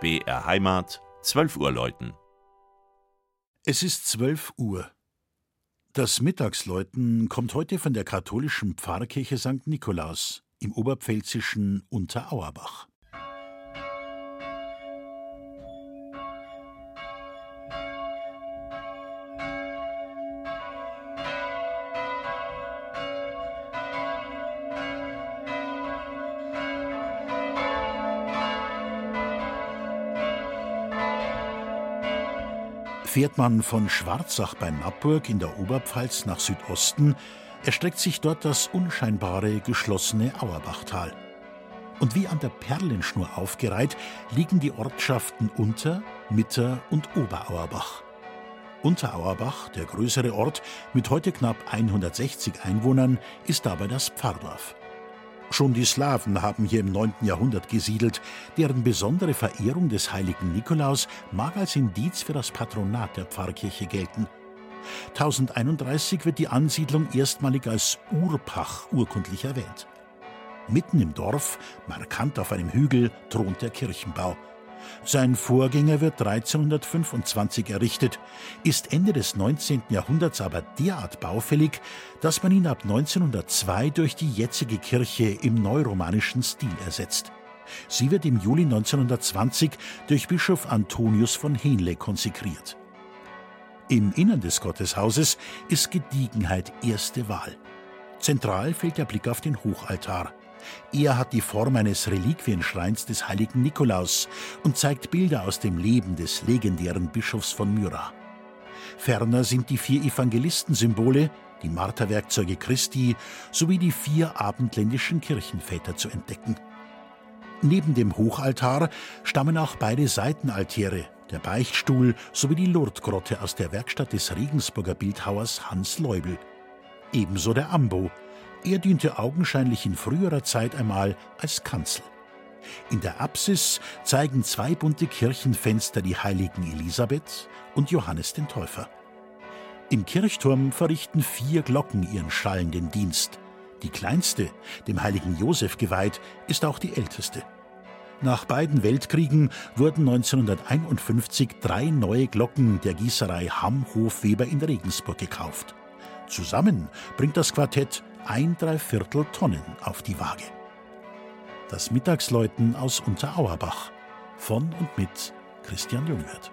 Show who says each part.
Speaker 1: BR Heimat, 12 Uhr läuten.
Speaker 2: Es ist 12 Uhr. Das Mittagsläuten kommt heute von der katholischen Pfarrkirche St. Nikolaus im oberpfälzischen Unterauerbach. Fährt man von Schwarzach bei Nappburg in der Oberpfalz nach Südosten, erstreckt sich dort das unscheinbare, geschlossene Auerbachtal. Und wie an der Perlenschnur aufgereiht liegen die Ortschaften Unter-, Mitter- und Oberauerbach. Unterauerbach, der größere Ort mit heute knapp 160 Einwohnern, ist dabei das Pfarrdorf. Schon die Slawen haben hier im 9. Jahrhundert gesiedelt, deren besondere Verehrung des heiligen Nikolaus mag als Indiz für das Patronat der Pfarrkirche gelten. 1031 wird die Ansiedlung erstmalig als Urpach urkundlich erwähnt. Mitten im Dorf, markant auf einem Hügel, thront der Kirchenbau. Sein Vorgänger wird 1325 errichtet, ist Ende des 19. Jahrhunderts aber derart baufällig, dass man ihn ab 1902 durch die jetzige Kirche im neuromanischen Stil ersetzt. Sie wird im Juli 1920 durch Bischof Antonius von Henle konsekriert. Im Innern des Gotteshauses ist Gediegenheit erste Wahl. Zentral fällt der Blick auf den Hochaltar. Er hat die Form eines Reliquienschreins des heiligen Nikolaus und zeigt Bilder aus dem Leben des legendären Bischofs von Myra. Ferner sind die vier Evangelistensymbole, die Marterwerkzeuge Christi sowie die vier abendländischen Kirchenväter zu entdecken. Neben dem Hochaltar stammen auch beide Seitenaltäre, der Beichtstuhl sowie die Lourdesgrotte aus der Werkstatt des Regensburger Bildhauers Hans Leubel. Ebenso der Ambo, er diente augenscheinlich in früherer Zeit einmal als Kanzel. In der Apsis zeigen zwei bunte Kirchenfenster die heiligen Elisabeth und Johannes den Täufer. Im Kirchturm verrichten vier Glocken ihren schallenden Dienst. Die kleinste, dem heiligen Josef geweiht, ist auch die älteste. Nach beiden Weltkriegen wurden 1951 drei neue Glocken der Gießerei Hamm-Hofweber in Regensburg gekauft. Zusammen bringt das Quartett ein Dreiviertel Tonnen auf die Waage. Das Mittagsläuten aus Unterauerbach von und mit Christian Jungwirth.